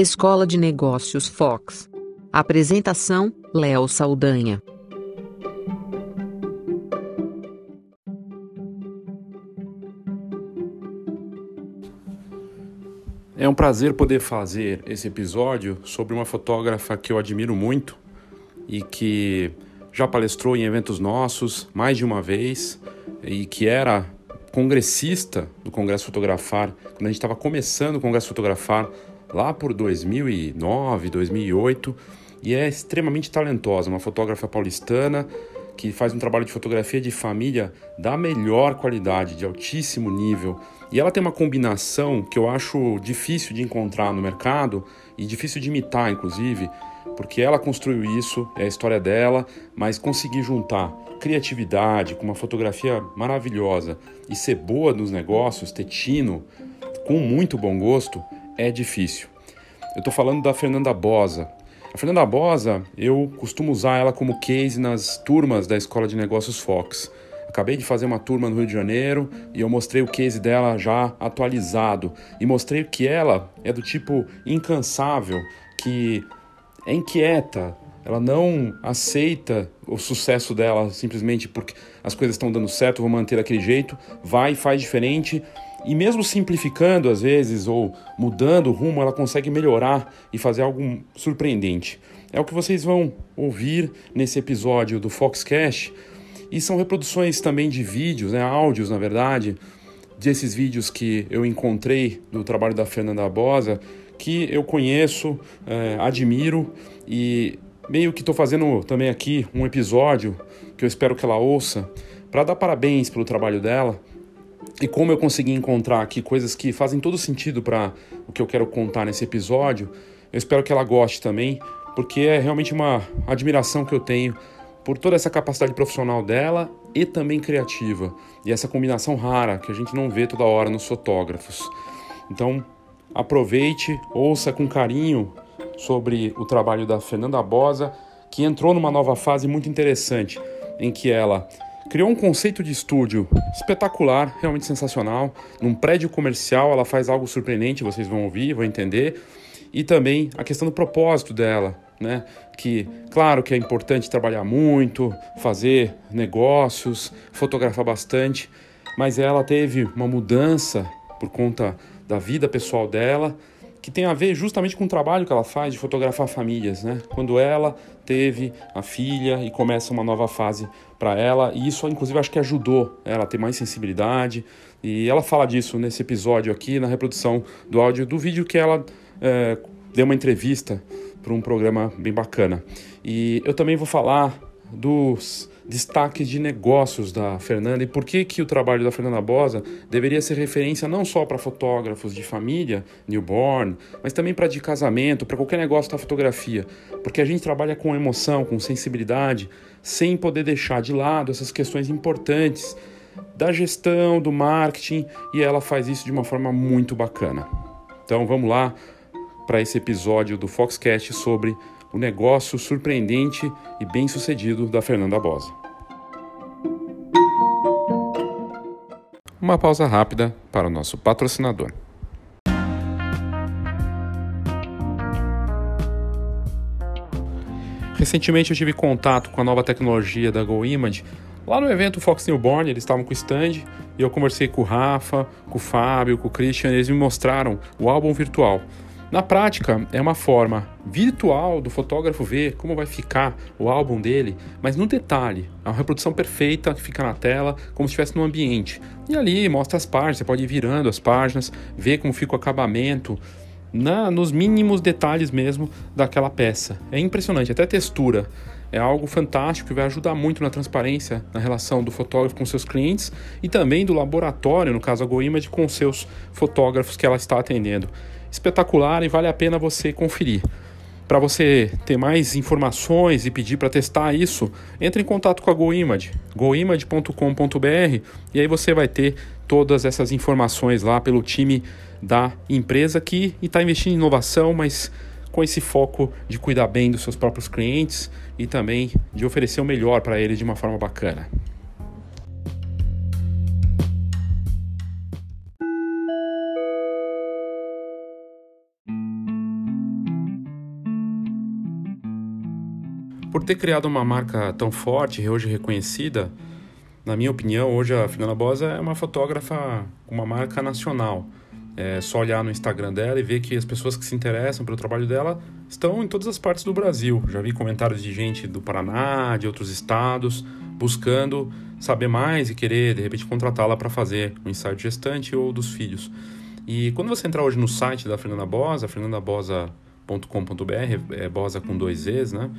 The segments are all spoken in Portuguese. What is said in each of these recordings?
Escola de Negócios Fox. Apresentação: Léo Saldanha. É um prazer poder fazer esse episódio sobre uma fotógrafa que eu admiro muito e que já palestrou em eventos nossos mais de uma vez e que era congressista do Congresso Fotografar, quando a gente estava começando o Congresso Fotografar lá por 2009, 2008, e é extremamente talentosa, uma fotógrafa paulistana que faz um trabalho de fotografia de família da melhor qualidade, de altíssimo nível. E ela tem uma combinação que eu acho difícil de encontrar no mercado e difícil de imitar, inclusive, porque ela construiu isso, é a história dela, mas conseguir juntar criatividade com uma fotografia maravilhosa e ser boa nos negócios, ter tino, com muito bom gosto, é difícil. Eu estou falando da Fernanda Bosa. A Fernanda Bosa, eu costumo usar ela como case nas turmas da Escola de Negócios Fox. Acabei de fazer uma turma no Rio de Janeiro e eu mostrei o case dela já atualizado e mostrei que ela é do tipo incansável, que é inquieta, ela não aceita o sucesso dela simplesmente porque as coisas estão dando certo, vou manter daquele jeito, vai faz diferente e mesmo simplificando às vezes ou mudando o rumo, ela consegue melhorar e fazer algo surpreendente. É o que vocês vão ouvir nesse episódio do Foxcast. E são reproduções também de vídeos, né, áudios na verdade, desses vídeos que eu encontrei do trabalho da Fernanda Bosa, que eu conheço, é, admiro e meio que estou fazendo também aqui um episódio que eu espero que ela ouça para dar parabéns pelo trabalho dela e como eu consegui encontrar aqui coisas que fazem todo sentido para o que eu quero contar nesse episódio, eu espero que ela goste também, porque é realmente uma admiração que eu tenho por toda essa capacidade profissional dela e também criativa, e essa combinação rara que a gente não vê toda hora nos fotógrafos. Então, aproveite, ouça com carinho sobre o trabalho da Fernanda Bosa, que entrou numa nova fase muito interessante, em que ela criou um conceito de estúdio espetacular, realmente sensacional. Num prédio comercial, ela faz algo surpreendente, vocês vão ouvir, vão entender. E também a questão do propósito dela, né? Que, claro que é importante trabalhar muito, fazer negócios, fotografar bastante, mas ela teve uma mudança por conta da vida pessoal dela que tem a ver justamente com o trabalho que ela faz de fotografar famílias, né? Quando ela teve a filha e começa uma nova fase para ela, e isso inclusive acho que ajudou ela a ter mais sensibilidade, e ela fala disso nesse episódio aqui, na reprodução do áudio do vídeo que ela é, deu uma entrevista para um programa bem bacana. E eu também vou falar dos destaques de negócios da Fernanda e por que, que o trabalho da Fernanda Bosa deveria ser referência não só para fotógrafos de família, newborn, mas também para de casamento, para qualquer negócio da fotografia. Porque a gente trabalha com emoção, com sensibilidade, sem poder deixar de lado essas questões importantes da gestão, do marketing, e ela faz isso de uma forma muito bacana. Então vamos lá para esse episódio do Foxcast sobre o negócio surpreendente e bem-sucedido da Fernanda Bosa. Uma pausa rápida para o nosso patrocinador. Recentemente eu tive contato com a nova tecnologia da GoImage lá no evento Fox Newborn, eles estavam com o stand e eu conversei com o Rafa, com o Fábio, com o Christian, eles me mostraram o álbum virtual. Na prática, é uma forma virtual do fotógrafo ver como vai ficar o álbum dele, mas no detalhe, é uma reprodução perfeita que fica na tela, como se estivesse no ambiente. E ali mostra as páginas, você pode ir virando as páginas, ver como fica o acabamento, na, nos mínimos detalhes mesmo daquela peça. É impressionante, até textura. É algo fantástico que vai ajudar muito na transparência na relação do fotógrafo com seus clientes e também do laboratório, no caso a GoImage, com seus fotógrafos que ela está atendendo espetacular e vale a pena você conferir. Para você ter mais informações e pedir para testar isso, entre em contato com a GoImage, goimage.com.br e aí você vai ter todas essas informações lá pelo time da empresa que está investindo em inovação, mas com esse foco de cuidar bem dos seus próprios clientes e também de oferecer o melhor para eles de uma forma bacana. Por ter criado uma marca tão forte e hoje reconhecida, na minha opinião, hoje a Fernanda Bosa é uma fotógrafa com uma marca nacional. É só olhar no Instagram dela e ver que as pessoas que se interessam pelo trabalho dela estão em todas as partes do Brasil. Já vi comentários de gente do Paraná, de outros estados, buscando saber mais e querer, de repente, contratá-la para fazer um ensaio gestante ou dos filhos. E quando você entrar hoje no site da Fernanda Bosa, fernandabosa.com.br, é Bosa com dois Zs, né?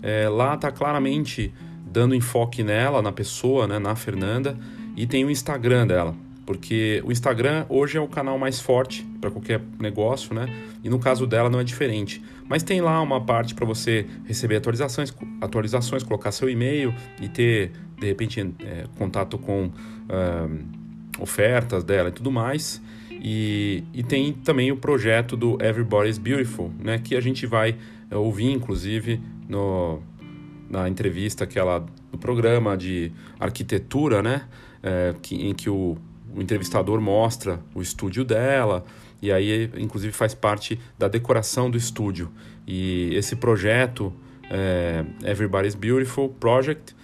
É, lá está claramente dando enfoque nela, na pessoa, né, na Fernanda, e tem o Instagram dela, porque o Instagram hoje é o canal mais forte para qualquer negócio, né? E no caso dela não é diferente. Mas tem lá uma parte para você receber atualizações, atualizações, colocar seu e-mail e ter de repente é, contato com uh, ofertas dela e tudo mais. E, e tem também o projeto do Everybody's Beautiful, né? Que a gente vai é, ouvir, inclusive, no, na entrevista que ela do programa de arquitetura, né, é, que, em que o, o entrevistador mostra o estúdio dela e aí inclusive faz parte da decoração do estúdio e esse projeto é, Everybody's Beautiful Project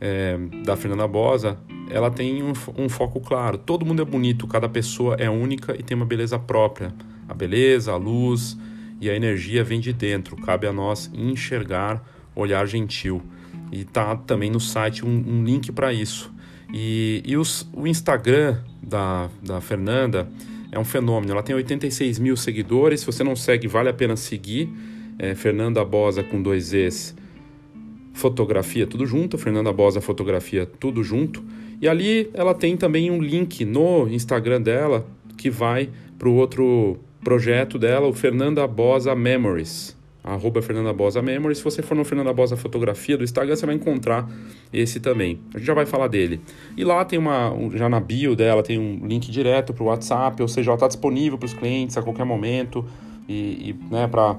é, da Fernanda Bosa ela tem um, um foco claro todo mundo é bonito cada pessoa é única e tem uma beleza própria a beleza a luz e a energia vem de dentro cabe a nós enxergar Olhar Gentil. E tá também no site um, um link para isso. E, e os, o Instagram da, da Fernanda é um fenômeno. Ela tem 86 mil seguidores. Se você não segue, vale a pena seguir. É Fernanda Bosa com dois Es. Fotografia tudo junto. Fernanda Bosa Fotografia tudo junto. E ali ela tem também um link no Instagram dela que vai para o outro projeto dela, o Fernanda Bosa Memories arroba Fernanda Bosa Memory. Se você for no Fernanda Bosa Fotografia do Instagram, você vai encontrar esse também. A gente já vai falar dele. E lá tem uma, já na bio dela, tem um link direto para o WhatsApp, ou seja, ela está disponível para os clientes a qualquer momento e, e né, para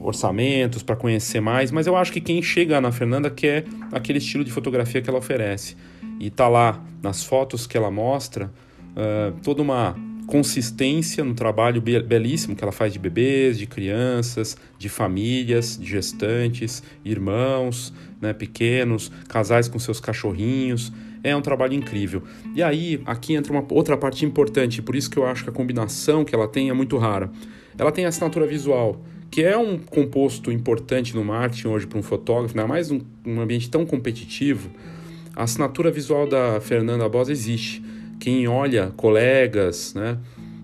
orçamentos, para conhecer mais. Mas eu acho que quem chega na Fernanda quer aquele estilo de fotografia que ela oferece. E tá lá nas fotos que ela mostra uh, toda uma consistência no trabalho belíssimo que ela faz de bebês, de crianças, de famílias, de gestantes, irmãos, né, pequenos, casais com seus cachorrinhos. É um trabalho incrível. E aí, aqui entra uma outra parte importante, por isso que eu acho que a combinação que ela tem é muito rara. Ela tem a assinatura visual, que é um composto importante no marketing hoje para um fotógrafo, ainda mais um, um ambiente tão competitivo. A assinatura visual da Fernanda Bosa existe quem olha, colegas, né,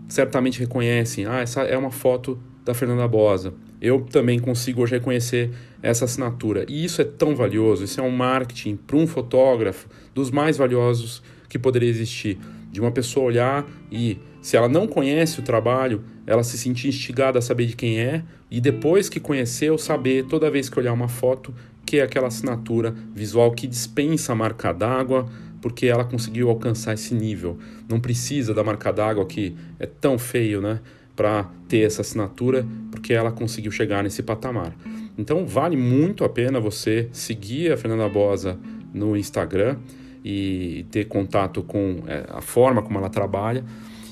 certamente reconhecem, ah, essa é uma foto da Fernanda Bosa. Eu também consigo hoje reconhecer essa assinatura. E isso é tão valioso, isso é um marketing para um fotógrafo dos mais valiosos que poderia existir. De uma pessoa olhar e, se ela não conhece o trabalho, ela se sentir instigada a saber de quem é e depois que conheceu, saber, toda vez que olhar uma foto, que é aquela assinatura visual que dispensa a marca d'água, porque ela conseguiu alcançar esse nível. Não precisa da marca d'água que é tão feio, né, para ter essa assinatura, porque ela conseguiu chegar nesse patamar. Então vale muito a pena você seguir a Fernanda Bosa no Instagram e ter contato com é, a forma como ela trabalha.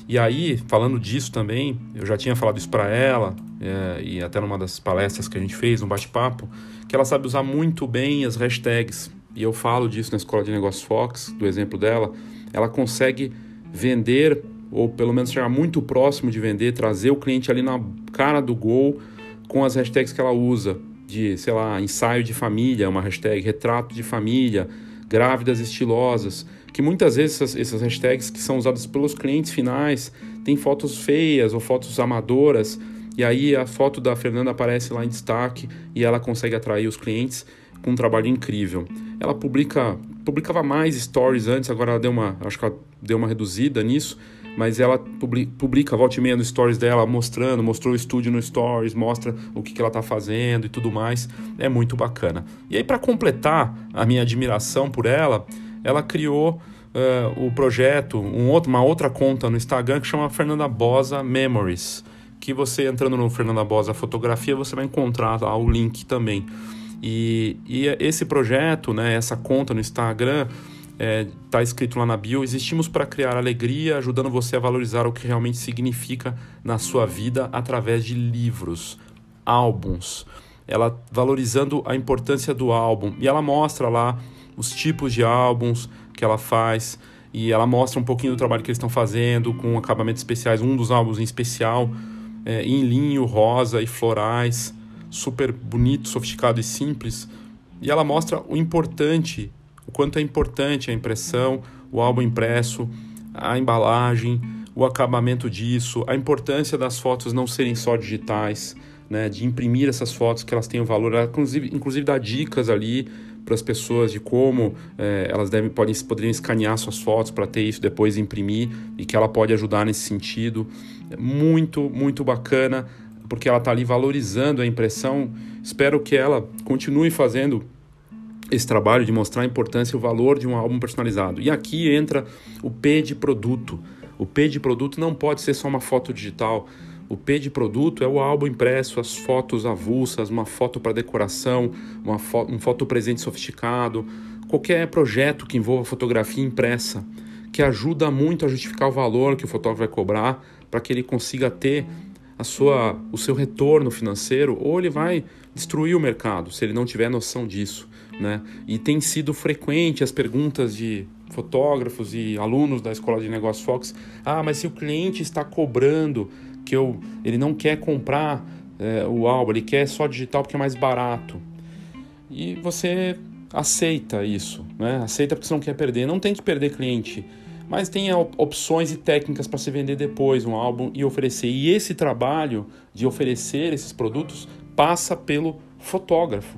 E aí, falando disso também, eu já tinha falado isso para ela, é, e até numa das palestras que a gente fez, um bate-papo, que ela sabe usar muito bem as hashtags e eu falo disso na Escola de Negócios Fox, do exemplo dela, ela consegue vender, ou pelo menos chegar muito próximo de vender, trazer o cliente ali na cara do gol com as hashtags que ela usa, de, sei lá, ensaio de família, uma hashtag, retrato de família, grávidas estilosas, que muitas vezes essas, essas hashtags que são usadas pelos clientes finais têm fotos feias ou fotos amadoras, e aí a foto da Fernanda aparece lá em destaque e ela consegue atrair os clientes com um trabalho incrível. Ela publica, publicava mais stories antes, agora ela deu uma, acho que ela deu uma reduzida nisso, mas ela publica, volta e meia no stories dela, mostrando, mostrou o estúdio no stories, mostra o que, que ela está fazendo e tudo mais. É muito bacana. E aí, para completar a minha admiração por ela, ela criou uh, o projeto, um outro, uma outra conta no Instagram que chama Fernanda Bosa Memories. Que você entrando no Fernanda Bosa Fotografia, você vai encontrar lá o link também. E, e esse projeto, né, essa conta no Instagram, está é, tá escrito lá na bio: existimos para criar alegria, ajudando você a valorizar o que realmente significa na sua vida através de livros, álbuns, ela valorizando a importância do álbum. E ela mostra lá os tipos de álbuns que ela faz. E ela mostra um pouquinho do trabalho que eles estão fazendo com acabamentos especiais, um dos álbuns em especial é, em linho, rosa e florais, super bonito, sofisticado e simples. E ela mostra o importante, o quanto é importante a impressão, o álbum impresso, a embalagem, o acabamento disso, a importância das fotos não serem só digitais, né, de imprimir essas fotos que elas tenham valor, ela, inclusive, inclusive dá dicas ali para as pessoas de como é, elas devem podem poderiam escanear suas fotos para ter isso depois imprimir e que ela pode ajudar nesse sentido. É muito, muito bacana porque ela está ali valorizando a impressão. Espero que ela continue fazendo esse trabalho de mostrar a importância e o valor de um álbum personalizado. E aqui entra o P de produto. O P de produto não pode ser só uma foto digital. O P de produto é o álbum impresso, as fotos avulsas, uma foto para decoração, uma fo um foto presente sofisticado, qualquer projeto que envolva fotografia impressa, que ajuda muito a justificar o valor que o fotógrafo vai cobrar para que ele consiga ter a sua, o seu retorno financeiro ou ele vai destruir o mercado se ele não tiver noção disso. Né? E tem sido frequente as perguntas de fotógrafos e alunos da Escola de Negócios Fox: ah, mas se o cliente está cobrando que eu, ele não quer comprar é, o álbum, ele quer só digital porque é mais barato. E você aceita isso, né? aceita porque você não quer perder. Não tem que perder cliente mas tenha opções e técnicas para se vender depois um álbum e oferecer. E esse trabalho de oferecer esses produtos passa pelo fotógrafo.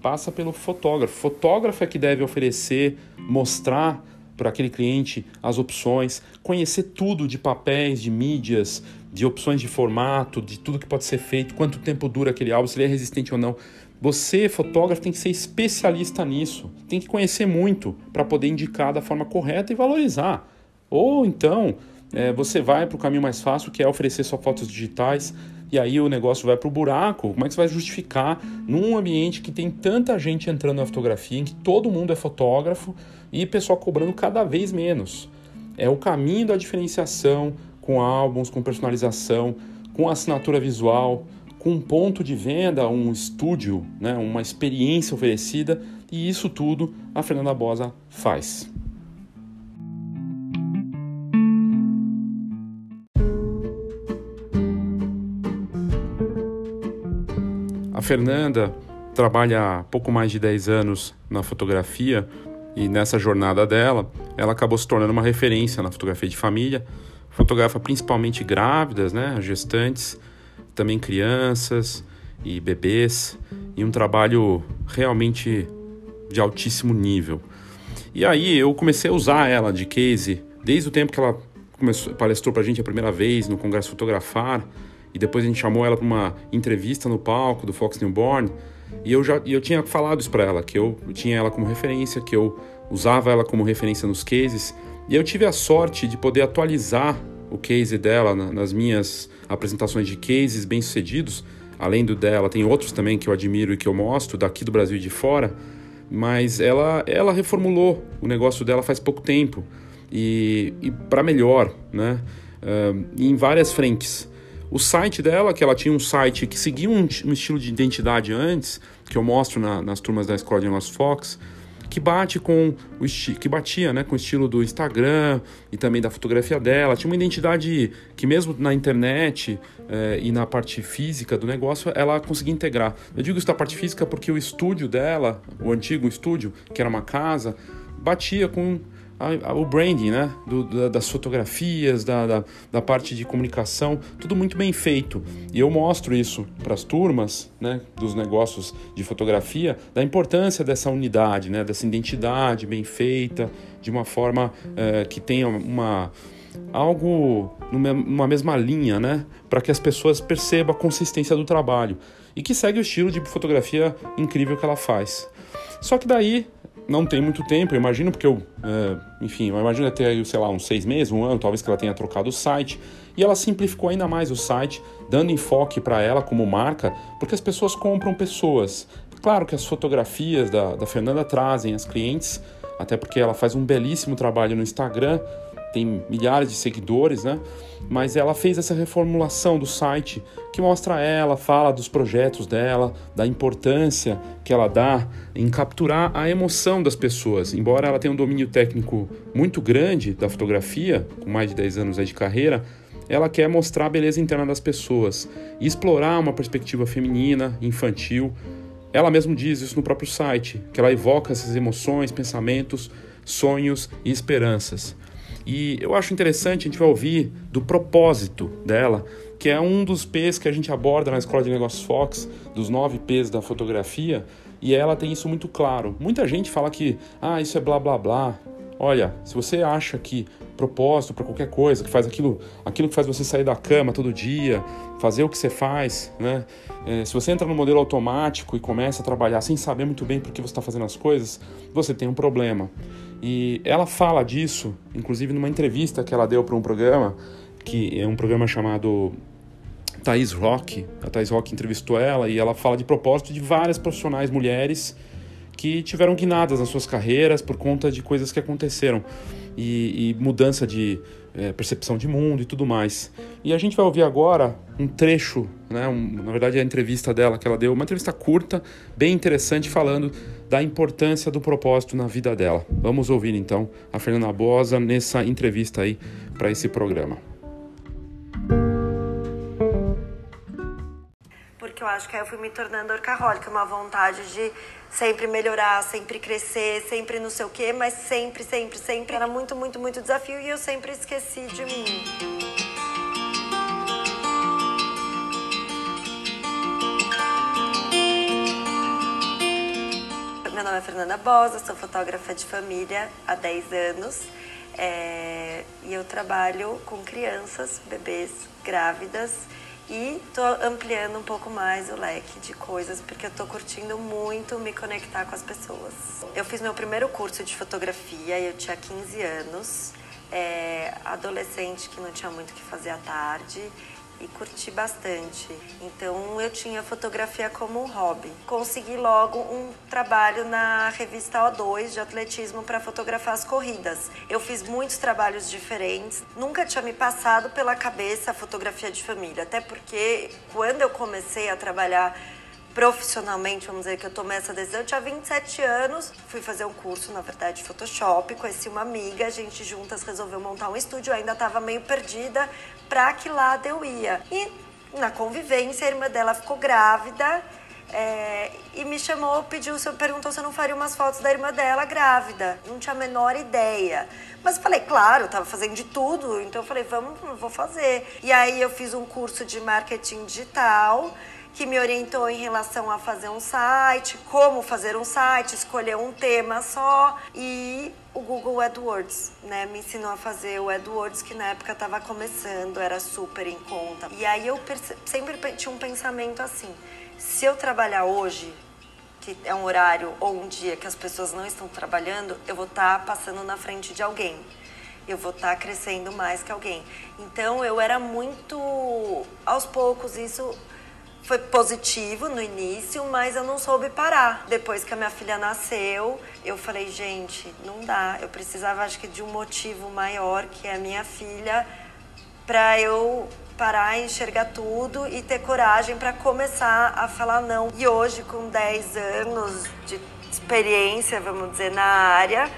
Passa pelo fotógrafo. Fotógrafo é que deve oferecer, mostrar para aquele cliente as opções, conhecer tudo de papéis, de mídias, de opções de formato, de tudo que pode ser feito, quanto tempo dura aquele álbum, se ele é resistente ou não. Você, fotógrafo, tem que ser especialista nisso. Tem que conhecer muito para poder indicar da forma correta e valorizar. Ou então, é, você vai para o caminho mais fácil, que é oferecer só fotos digitais, e aí o negócio vai para o buraco. Como é que você vai justificar num ambiente que tem tanta gente entrando na fotografia, em que todo mundo é fotógrafo e pessoal cobrando cada vez menos? É o caminho da diferenciação com álbuns, com personalização, com assinatura visual com um ponto de venda, um estúdio, né, uma experiência oferecida, e isso tudo a Fernanda Bosa faz. A Fernanda trabalha há pouco mais de 10 anos na fotografia e nessa jornada dela, ela acabou se tornando uma referência na fotografia de família. Fotografa principalmente grávidas, né, gestantes, também crianças e bebês, e um trabalho realmente de altíssimo nível. E aí eu comecei a usar ela de case desde o tempo que ela começou, palestrou para a gente a primeira vez no Congresso Fotografar, e depois a gente chamou ela para uma entrevista no palco do Fox Newborn, e eu já e eu tinha falado isso para ela, que eu tinha ela como referência, que eu usava ela como referência nos cases, e eu tive a sorte de poder atualizar o case dela nas minhas apresentações de cases bem-sucedidos. Além do dela, tem outros também que eu admiro e que eu mostro, daqui do Brasil e de fora. Mas ela, ela reformulou o negócio dela faz pouco tempo e, e para melhor, né? Uh, em várias frentes. O site dela, que ela tinha um site que seguia um, um estilo de identidade antes, que eu mostro na, nas turmas da Escola de Nós Fox, que bate com o que batia, né, com o estilo do Instagram e também da fotografia dela. Tinha uma identidade que mesmo na internet eh, e na parte física do negócio ela conseguia integrar. Eu digo isso da parte física porque o estúdio dela, o antigo estúdio, que era uma casa, batia com a, a, o branding, né? Do, da, das fotografias, da, da, da, parte de comunicação, tudo muito bem feito. E eu mostro isso para as turmas, né? Dos negócios de fotografia, da importância dessa unidade, né? Dessa identidade bem feita, de uma forma é, que tenha uma algo numa mesma linha, né? Para que as pessoas percebam a consistência do trabalho e que segue o estilo de fotografia incrível que ela faz. Só que daí não tem muito tempo, eu imagino, porque eu, é, enfim, eu imagino até, sei lá, uns seis meses, um ano, talvez que ela tenha trocado o site. E ela simplificou ainda mais o site, dando enfoque para ela como marca, porque as pessoas compram pessoas. Claro que as fotografias da, da Fernanda trazem as clientes, até porque ela faz um belíssimo trabalho no Instagram, tem milhares de seguidores, né? Mas ela fez essa reformulação do site que mostra ela, fala dos projetos dela, da importância que ela dá em capturar a emoção das pessoas. Embora ela tenha um domínio técnico muito grande da fotografia, com mais de 10 anos de carreira, ela quer mostrar a beleza interna das pessoas e explorar uma perspectiva feminina, infantil. Ela mesma diz isso no próprio site, que ela evoca essas emoções, pensamentos, sonhos e esperanças. E eu acho interessante, a gente vai ouvir do propósito dela, que é um dos P's que a gente aborda na Escola de Negócios Fox, dos nove P's da fotografia, e ela tem isso muito claro. Muita gente fala que, ah, isso é blá blá blá. Olha, se você acha que propósito para qualquer coisa, que faz aquilo, aquilo que faz você sair da cama todo dia, fazer o que você faz, né? É, se você entra no modelo automático e começa a trabalhar sem saber muito bem por que você está fazendo as coisas, você tem um problema. E ela fala disso, inclusive numa entrevista que ela deu para um programa, que é um programa chamado Thais Rock. A Thais Rock entrevistou ela e ela fala de propósito de várias profissionais mulheres que tiveram guinadas nas suas carreiras por conta de coisas que aconteceram e, e mudança de é, percepção de mundo e tudo mais. E a gente vai ouvir agora um trecho, né, um, na verdade é a entrevista dela que ela deu, uma entrevista curta, bem interessante, falando da importância do propósito na vida dela. Vamos ouvir então a Fernanda Bosa nessa entrevista aí para esse programa. Acho que aí eu fui me tornando orcaholic, uma vontade de sempre melhorar, sempre crescer, sempre não sei o quê, mas sempre, sempre, sempre era muito, muito, muito desafio e eu sempre esqueci de mim. Meu nome é Fernanda Bosa, sou fotógrafa de família há 10 anos é, e eu trabalho com crianças, bebês, grávidas e tô ampliando um pouco mais o leque de coisas porque eu tô curtindo muito me conectar com as pessoas. Eu fiz meu primeiro curso de fotografia, eu tinha 15 anos, é, adolescente que não tinha muito o que fazer à tarde e curti bastante. Então eu tinha fotografia como um hobby. Consegui logo um trabalho na revista O2 de atletismo para fotografar as corridas. Eu fiz muitos trabalhos diferentes, nunca tinha me passado pela cabeça a fotografia de família, até porque quando eu comecei a trabalhar profissionalmente, vamos dizer que eu tomei essa decisão, eu tinha 27 anos, fui fazer um curso, na verdade, de Photoshop, conheci uma amiga, a gente juntas resolveu montar um estúdio, eu ainda estava meio perdida para que lado eu ia. E na convivência, a irmã dela ficou grávida é, e me chamou, pediu, perguntou se eu não faria umas fotos da irmã dela grávida. Não tinha a menor ideia. Mas falei, claro, eu tava fazendo de tudo, então eu falei, vamos, vou fazer. E aí eu fiz um curso de marketing digital que me orientou em relação a fazer um site, como fazer um site, escolher um tema só e o Google AdWords, né? Me ensinou a fazer o AdWords que na época estava começando, era super em conta. E aí eu sempre tinha um pensamento assim: se eu trabalhar hoje, que é um horário ou um dia que as pessoas não estão trabalhando, eu vou estar tá passando na frente de alguém eu vou estar tá crescendo mais que alguém. Então eu era muito aos poucos isso foi positivo no início, mas eu não soube parar. Depois que a minha filha nasceu, eu falei, gente, não dá. Eu precisava, acho que, de um motivo maior, que é a minha filha, para eu parar enxergar tudo e ter coragem para começar a falar não. E hoje, com 10 anos de experiência, vamos dizer, na área,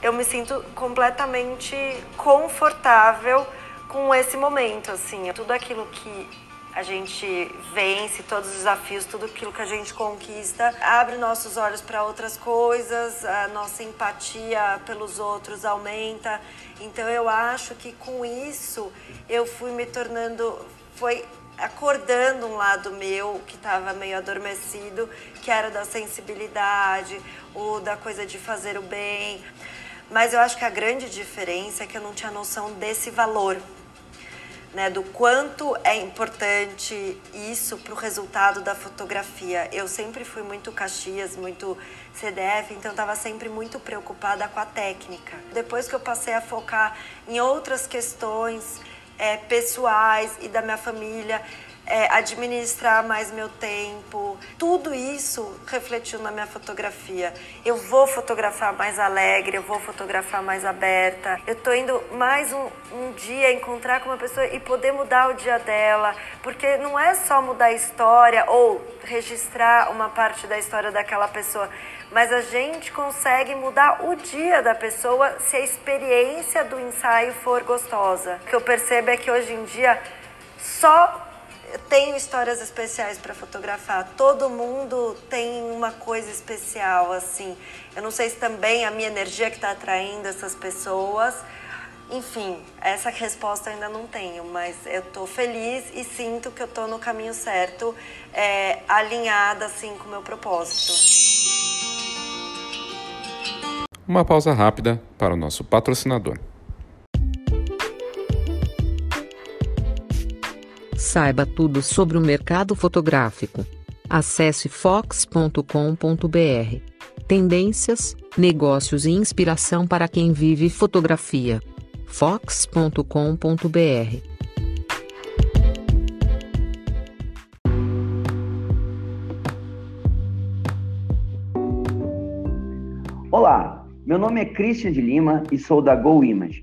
eu me sinto completamente confortável com esse momento, assim. Tudo aquilo que a gente vence todos os desafios, tudo aquilo que a gente conquista, abre nossos olhos para outras coisas, a nossa empatia pelos outros aumenta. Então eu acho que com isso eu fui me tornando, foi acordando um lado meu que estava meio adormecido, que era da sensibilidade, ou da coisa de fazer o bem. Mas eu acho que a grande diferença é que eu não tinha noção desse valor né, do quanto é importante isso para o resultado da fotografia. Eu sempre fui muito Caxias, muito CDF, então estava sempre muito preocupada com a técnica. Depois que eu passei a focar em outras questões é, pessoais e da minha família, é, administrar mais meu tempo. Tudo isso refletiu na minha fotografia. Eu vou fotografar mais alegre, eu vou fotografar mais aberta. Eu tô indo mais um, um dia encontrar com uma pessoa e poder mudar o dia dela, porque não é só mudar a história ou registrar uma parte da história daquela pessoa, mas a gente consegue mudar o dia da pessoa se a experiência do ensaio for gostosa. O que eu percebo é que hoje em dia só tenho histórias especiais para fotografar. Todo mundo tem uma coisa especial, assim. Eu não sei se também a minha energia que está atraindo essas pessoas. Enfim, essa resposta ainda não tenho, mas eu estou feliz e sinto que eu estou no caminho certo, é, alinhada assim com o meu propósito. Uma pausa rápida para o nosso patrocinador. Saiba tudo sobre o mercado fotográfico. Acesse fox.com.br. Tendências, negócios e inspiração para quem vive fotografia. fox.com.br. Olá, meu nome é Christian de Lima e sou da Go Image.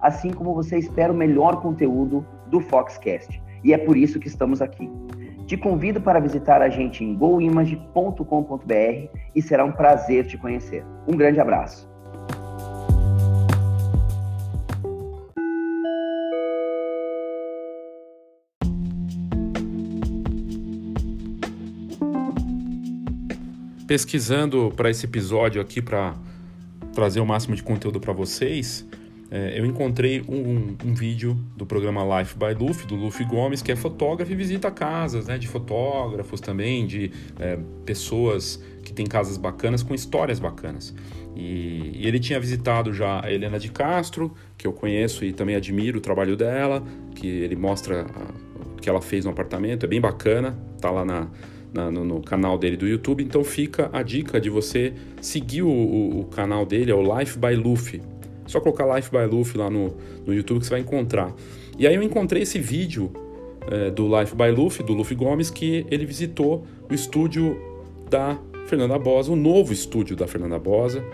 assim como você espera o melhor conteúdo do Foxcast. E é por isso que estamos aqui. Te convido para visitar a gente em goimage.com.br e será um prazer te conhecer. Um grande abraço. Pesquisando para esse episódio aqui para trazer o máximo de conteúdo para vocês, eu encontrei um, um, vídeo do programa Life by Luffy, do Luffy Gomes, que é fotógrafo e visita casas né, de fotógrafos também, de é, pessoas que têm casas bacanas com histórias bacanas. E, e, ele tinha visitado já a Helena de Castro, que eu conheço e também admiro o trabalho dela, que ele mostra o que ela fez no apartamento, é bem bacana, tá lá na, na, no, no, canal dele do YouTube. Então fica a dica de você seguir o, o, o canal dele, é o Life by Luffy só colocar Life by Luffy lá no, no YouTube que você vai encontrar. E aí eu encontrei esse vídeo é, do Life by Luffy, do Luffy Gomes, que ele visitou o estúdio da Fernanda Bosa, o novo estúdio da Fernanda Bosa,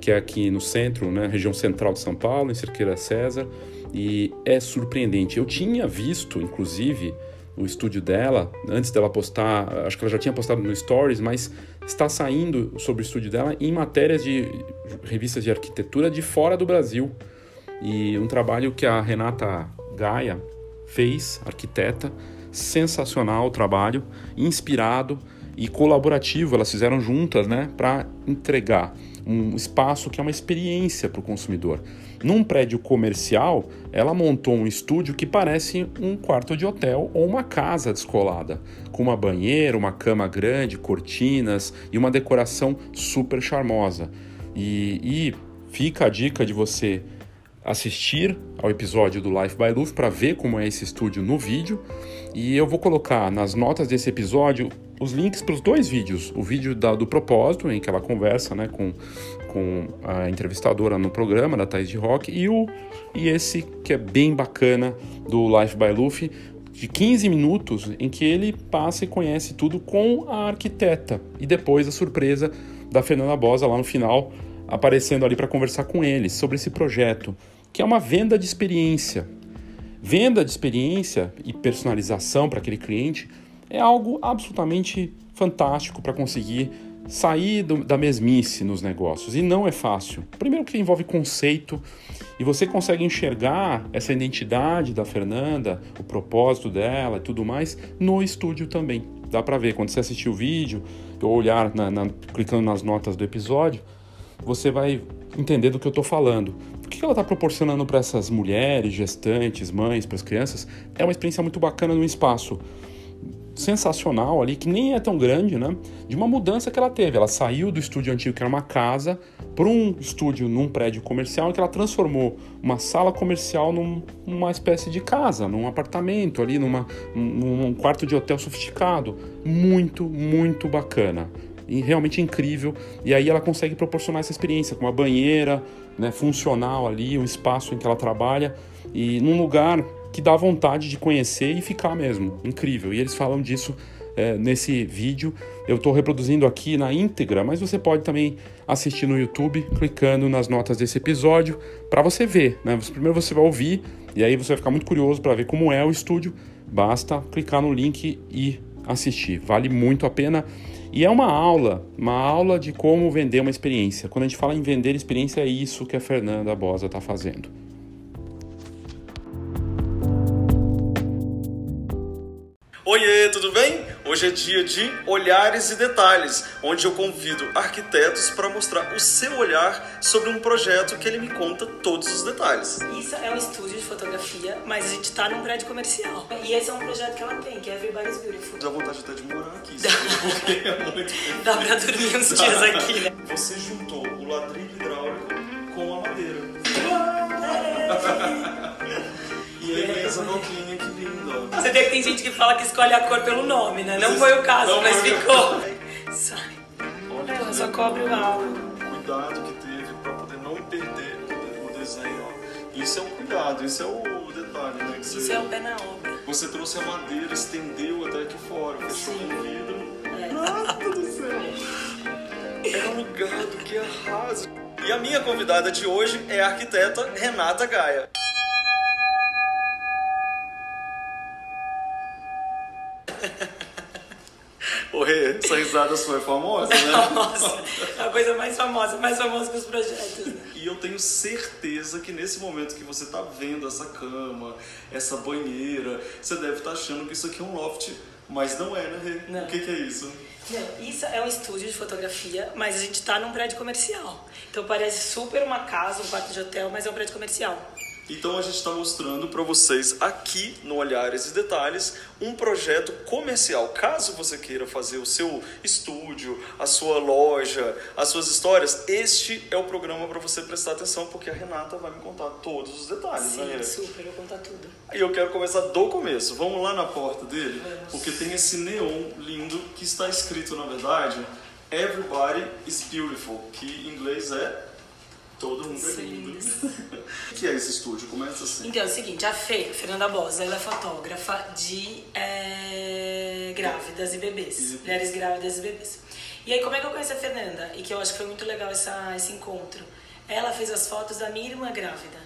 que é aqui no centro, né, região central de São Paulo, em Cerqueira César, e é surpreendente. Eu tinha visto, inclusive, o estúdio dela, antes dela postar, acho que ela já tinha postado no Stories, mas está saindo sobre o estúdio dela em matérias de revistas de arquitetura de fora do Brasil. E um trabalho que a Renata Gaia fez, arquiteta, sensacional o trabalho, inspirado e colaborativo. Elas fizeram juntas, né, para entregar um espaço que é uma experiência para o consumidor. Num prédio comercial, ela montou um estúdio que parece um quarto de hotel ou uma casa descolada, com uma banheira, uma cama grande, cortinas e uma decoração super charmosa. E, e fica a dica de você assistir ao episódio do Life by Luffy para ver como é esse estúdio no vídeo. E eu vou colocar nas notas desse episódio os links para os dois vídeos. O vídeo da, do propósito, em que ela conversa né, com, com a entrevistadora no programa, da Thais de Rock, e, o, e esse que é bem bacana do Life by Luffy, de 15 minutos, em que ele passa e conhece tudo com a arquiteta. E depois a surpresa da Fernanda Bosa lá no final, aparecendo ali para conversar com eles sobre esse projeto, que é uma venda de experiência. Venda de experiência e personalização para aquele cliente é algo absolutamente fantástico para conseguir sair do, da mesmice nos negócios. E não é fácil. Primeiro que envolve conceito e você consegue enxergar essa identidade da Fernanda, o propósito dela e tudo mais no estúdio também. Dá para ver quando você assistir o vídeo ou olhar na, na, clicando nas notas do episódio, você vai entender do que eu estou falando. O que ela está proporcionando para essas mulheres, gestantes, mães, para as crianças, é uma experiência muito bacana no espaço sensacional ali, que nem é tão grande, né? De uma mudança que ela teve. Ela saiu do estúdio antigo, que era uma casa, para um estúdio num prédio comercial, que ela transformou uma sala comercial num, numa espécie de casa, num apartamento ali, numa, num quarto de hotel sofisticado. Muito, muito bacana. E realmente incrível. E aí ela consegue proporcionar essa experiência com uma banheira né, funcional ali, um espaço em que ela trabalha e num lugar que dá vontade de conhecer e ficar mesmo. Incrível. E eles falam disso é, nesse vídeo. Eu estou reproduzindo aqui na íntegra, mas você pode também assistir no YouTube, clicando nas notas desse episódio, para você ver. Né? Primeiro você vai ouvir e aí você vai ficar muito curioso para ver como é o estúdio. Basta clicar no link e assistir. Vale muito a pena. E é uma aula, uma aula de como vender uma experiência. Quando a gente fala em vender experiência, é isso que a Fernanda Bosa está fazendo. Oiê, tudo bem? Hoje é dia de olhares e detalhes, onde eu convido arquitetos para mostrar o seu olhar sobre um projeto que ele me conta todos os detalhes. Isso é um estúdio de fotografia, mas a gente está num prédio comercial. E esse é um projeto que ela tem, que é Everybody's Beautiful. Dá vontade até de morar aqui, porque é muito Dá pra dormir uns dias aqui, né? Você juntou o ladrilho hidráulico com a madeira. E aí vem essa boquinha que linda. Você vê que tem gente que fala que escolhe a cor pelo nome, né? Não foi o caso, Não mas ficou. Sai. Olha Ela só cobre o álcool. cuidado que teve para poder não perder o desenho. ó. Isso é o cuidado, isso é o detalhe, né? Que Isso você, é o pé na obra. você trouxe a madeira, estendeu até aqui fora, fechou Sim. com vidro. É. Nossa do céu! É um gado que arrasa. E a minha convidada de hoje é a arquiteta Renata Gaia. Rê, essa risada sua é famosa, né? Nossa, é a coisa mais famosa, mais famosa que os projetos. né? E eu tenho certeza que nesse momento que você tá vendo essa cama, essa banheira, você deve estar achando que isso aqui é um loft, mas não é, né, Rê? Não. O que, que é isso? Não, isso é um estúdio de fotografia, mas a gente tá num prédio comercial. Então parece super uma casa, um quarto de hotel, mas é um prédio comercial. Então a gente está mostrando para vocês aqui no Olhares e Detalhes um projeto comercial. Caso você queira fazer o seu estúdio, a sua loja, as suas histórias, este é o programa para você prestar atenção, porque a Renata vai me contar todos os detalhes, Sim, né? Super, vou contar tudo. E eu quero começar do começo. Vamos lá na porta dele? Vamos. Porque tem esse neon lindo que está escrito, na verdade, Everybody is Beautiful, que em inglês é Todo mundo é Sim, lindo. lindo. o que é esse estúdio? Começa assim. Então é o seguinte, a Fê, Fernanda Bosa, ela é fotógrafa de é, grávidas e bebês. E- Mulheres grávidas e bebês. E aí, como é que eu conheci a Fernanda? E que eu acho que foi muito legal essa, esse encontro. Ela fez as fotos da minha irmã grávida.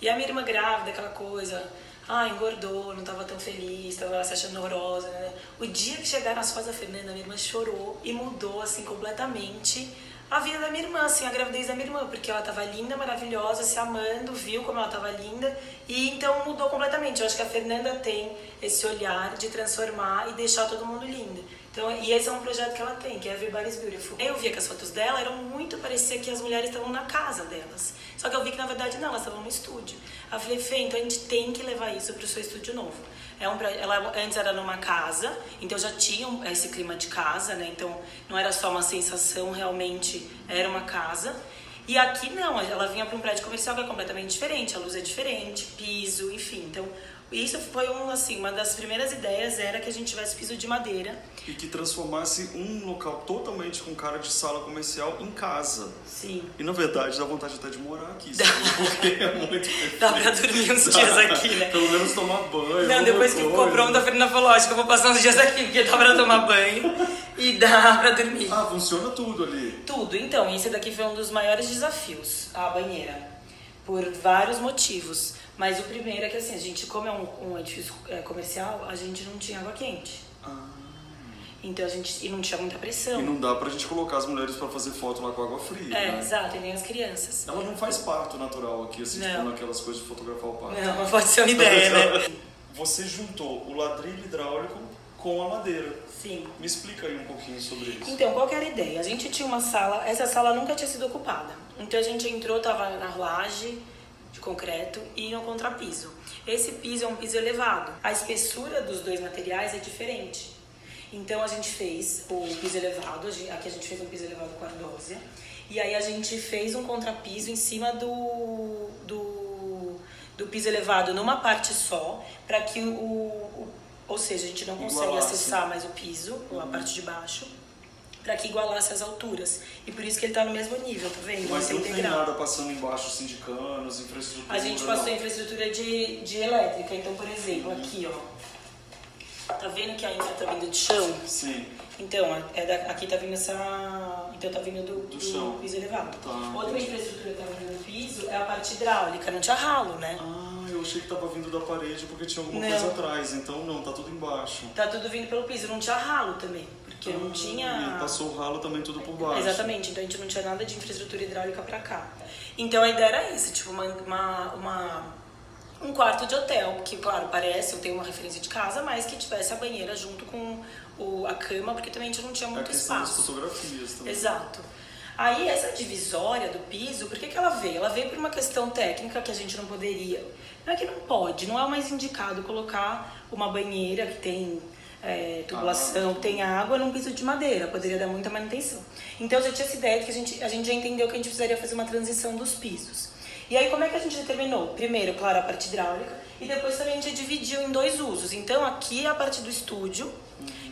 E a minha irmã grávida, aquela coisa, ah, engordou, não tava tão feliz, tava se achando horrorosa. Né? O dia que chegaram as fotos da Fernanda, minha irmã chorou e mudou, assim, completamente a vida da minha irmã, assim, a gravidez da minha irmã, porque ela tava linda, maravilhosa, se amando, viu como ela tava linda e então mudou completamente. Eu acho que a Fernanda tem esse olhar de transformar e deixar todo mundo lindo. Então, e esse é um projeto que ela tem, que é Everybody's Beautiful. Eu via que as fotos dela eram muito parecia que as mulheres estavam na casa delas. Só que eu vi que na verdade não, elas estavam no estúdio. Aí eu falei, Fê, então a gente tem que levar isso pro seu estúdio novo. É um, ela antes era numa casa, então já tinha esse clima de casa, né? Então não era só uma sensação, realmente era uma casa. E aqui não, ela vinha para um prédio comercial que é completamente diferente, a luz é diferente, piso, enfim. Então isso foi um, assim, uma das primeiras ideias era que a gente tivesse piso de madeira. E que transformasse um local totalmente com cara de sala comercial em casa. Sim. E na verdade dá vontade até de morar aqui, sabe? Porque é muito Dá pra dormir uns dias aqui, né? Pelo menos tomar banho. Não, depois que ficou pronto, a Fernanda falou, acho que eu vou passar uns dias aqui, porque dá pra tomar banho e dá pra dormir. Ah, funciona tudo ali. Tudo. Então, esse daqui foi um dos maiores desafios, a banheira, por vários motivos. Mas o primeiro é que, assim, a gente, como é um, um edifício é, comercial, a gente não tinha água quente. Então, a gente... E não tinha muita pressão. Ah. E não dá pra gente colocar as mulheres pra fazer foto lá com água fria, É, né? exato, e nem as crianças. Ela não faz parto natural aqui, assim, Não. tipo naquelas coisas de fotografar o parto. Não, pode ser uma ideia, né? Você juntou o ladrilho hidráulico com a madeira. Sim. Me explica aí um pouquinho sobre isso. Então, qual que era a ideia? A gente tinha uma sala, essa sala nunca tinha sido ocupada. Então a gente entrou, tava na laje de concreto e no contrapiso. Esse piso é um piso elevado. A espessura dos dois materiais é diferente. Então a gente fez o piso elevado, aqui a gente fez um piso elevado com ardósia. E aí a gente fez um contrapiso em cima do, do, do piso elevado numa parte só, para que o, o- Ou seja, a gente não consegue Igualasse. acessar mais o piso, a parte de baixo, para que igualasse as alturas. E por isso que ele tá no mesmo nível, tá vendo? Mas Ele não tem nada passando embaixo, assim, de canos, infraestrutura. A gente passou não. infraestrutura de, de elétrica. Então, por exemplo, aqui, ó. Tá vendo que a infra tá vindo de chão? Sim. Então, é da- aqui tá vindo essa. Então tá vindo do, Do do piso elevado. Tá, Outra infraestrutura que tá vindo do piso é a parte hidráulica, não tinha ralo, né? Ah, eu achei que tava vindo da parede porque tinha alguma Não. coisa atrás. Então não, tá tudo embaixo. Tá tudo vindo pelo piso, não tinha ralo também. Porque não E tinha. passou o ralo também tudo por baixo. Exatamente, então a gente não tinha nada de infraestrutura hidráulica pra cá. Então a ideia era isso, tipo, uma, uma, uma- um quarto de hotel, que claro, parece, eu tenho uma referência de casa, mas que tivesse a banheira junto com o, a cama, porque também a gente não tinha É muito das espaço. fotografias também. Exato. Aí essa divisória do piso, por que, que ela veio? Ela veio por uma questão técnica que a gente não poderia. Não é que não pode, não é o mais indicado colocar uma banheira que tem é, tubulação, que tem água num piso de madeira. Poderia dar muita manutenção. Então já tinha essa ideia de que a gente, a gente já entendeu que a gente precisaria fazer uma transição dos pisos. E aí como é que a gente determinou? Primeiro, claro, a parte hidráulica e depois também a gente dividiu em dois usos. Então aqui é a parte do estúdio,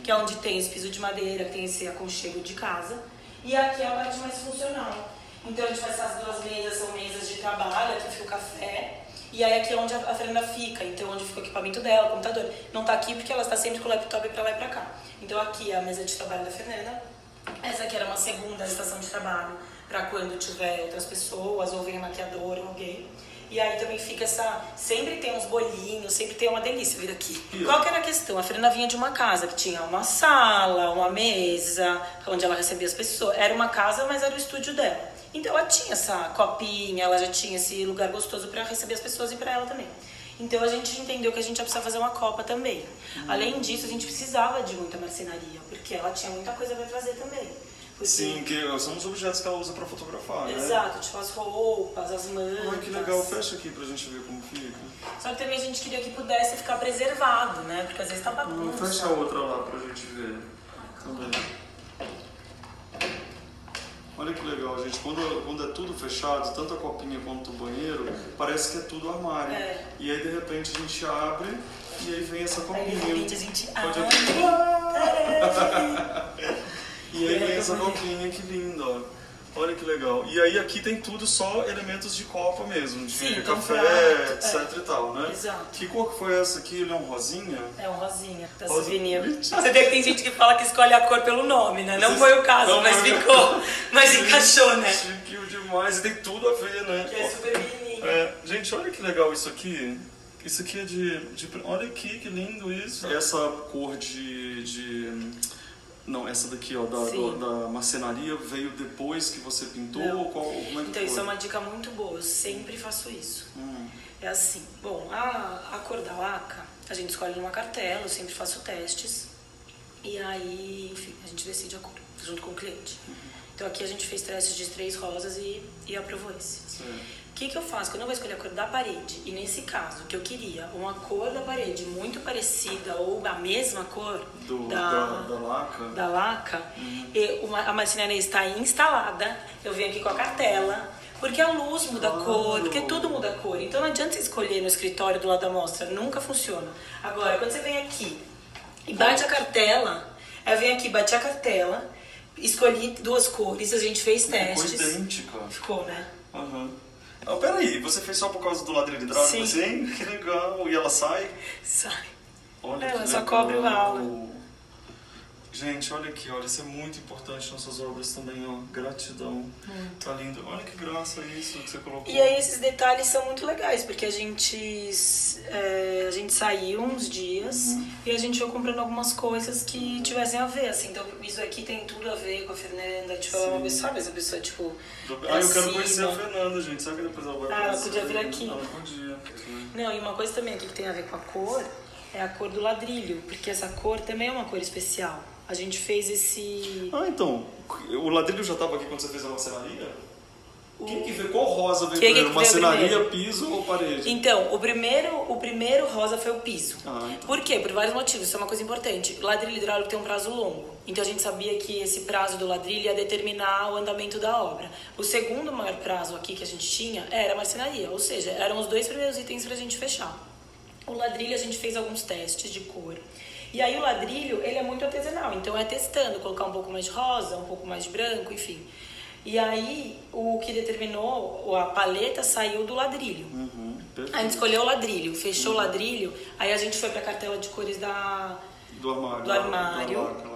que é onde tem esse piso de madeira, tem esse aconchego de casa. E aqui é a parte mais funcional. Então a gente faz essas duas mesas, são mesas de trabalho, aqui fica o café. E aí aqui é onde a Fernanda fica, então onde fica o equipamento dela, o computador. Não tá aqui porque ela está sempre com o laptop pra lá e pra cá. Então aqui é a mesa de trabalho da Fernanda. Essa aqui era uma segunda estação de trabalho para quando tiver outras pessoas, ou vem a ou alguém. E aí também fica essa. Sempre tem uns bolinhos, sempre tem uma delícia vir aqui. Qual que era a questão? A Fernanda vinha de uma casa que tinha uma sala, uma mesa, onde ela recebia as pessoas. Era uma casa, mas era o estúdio dela. Então ela tinha essa copinha, ela já tinha esse lugar gostoso para receber as pessoas e para ela também. Então a gente entendeu que a gente ia precisar fazer uma copa também. Além disso, a gente precisava de muita marcenaria, porque ela tinha muita coisa para trazer também. Porque- Sim, que são os objetos que ela usa pra fotografar, né? Exato, tipo as roupas, as mantas. Ai, que legal. Fecha aqui pra gente ver como fica. Só que também a gente queria que pudesse ficar preservado, né? Porque às vezes tá bagunça. fecha a outra lá pra gente ver. Também. Olha que legal, gente. Quando, quando é tudo fechado, tanto a copinha quanto o banheiro, parece que é tudo armário. É. E aí, de repente, a gente abre e aí vem essa Aí copinha. de repente a gente Pode abre. E aí vem É, essa como é? copinha, que linda, ó. Olha que legal. E aí aqui tem tudo só elementos de copa mesmo, de Sim, café, prato, etc é. e tal, né? Exato. Que cor que foi essa aqui? Ele é um rosinha? É um rosinha, da Rosa souvenir. Você vê que tem gente que fala que escolhe a cor pelo nome, né? Não Vocês- foi o caso, não mas ficou. Mas encaixou, né? Chique demais, e tem tudo a ver, né? Que é super pequenininho. É, gente, olha que legal isso aqui. Isso aqui é de, de- Olha aqui, que lindo isso. Essa cor de. de não, essa daqui, ó, da, do- da marcenaria veio depois que você pintou? Não. Ou qual, como é que Então, isso foi? é uma dica muito boa. Eu sempre faço isso. Hum, É assim, bom, a, a cor da laca, a gente escolhe numa cartela, eu sempre faço testes. E aí, enfim, a gente decide a cor, junto com o cliente. Então aqui a gente fez testes de três rosas e, e aprovou esse. certo. O que, que eu faço? Quando eu vou escolher a cor da parede, e nesse caso, que eu queria uma cor da parede muito parecida ou a mesma cor Do, da, da, da laca? da laca, Uhum. e uma, a marcenaria está instalada, eu venho aqui com a cartela, porque a luz muda a cor, porque tudo muda a cor. Então não adianta você escolher no escritório do lado da mostra, nunca funciona. Agora, quando você vem aqui e bate a cartela, eu venho aqui, bati a cartela, escolhi duas cores, a gente fez Ficou testes. idêntica. Ficou, né? Aham. Ah, peraí, você fez só por causa do ladrilho hidráulico? Sim. Assim? Que legal. E ela sai? Sai. Olha Ela só legal. cobre o aula. Gente, olha aqui, olha, isso é muito importante nas suas obras também, ó. Gratidão. Tá lindo. Olha que graça isso que você colocou. E aí esses detalhes são muito legais, porque a gente, é, a gente saiu uns dias e a gente foi comprando algumas coisas que tivessem a ver, assim. Então isso aqui tem tudo a ver com a Fernanda, tipo, é uma Sim. pessoa, sabe essa pessoa, tipo... Ah, eu quero conhecer a Fernanda, gente. Sabe que depois ela vai Ah, ela podia vir aqui. Ela podia. Não, e uma coisa também aqui que tem a ver com a cor é a cor do ladrilho, porque essa cor também é uma cor especial. A gente fez esse... Ah, então. O ladrilho já estava aqui quando você fez a marcenaria? Quem que veio? Qual rosa veio Quem que primeiro? veio Marcenaria, piso ou parede? Então, o primeiro, o primeiro rosa foi o piso. Ah, então. Por quê? Por vários motivos. Isso é uma coisa importante. O ladrilho hidráulico tem um prazo longo. Então a gente sabia que esse prazo do ladrilho ia determinar o andamento da obra. O segundo maior prazo aqui que a gente tinha era a marcenaria, ou seja, eram os dois primeiros itens pra gente fechar. O ladrilho a gente fez alguns testes de cor. E aí o ladrilho, ele é muito artesanal, então é testando, colocar um pouco mais de rosa, um pouco mais de branco, enfim. E aí o que determinou, a paleta saiu do ladrilho. Uhum. A gente escolheu o ladrilho, fechou o ladrilho, aí a gente foi pra cartela de cores da, Do armário. do armário, lá. Uhum.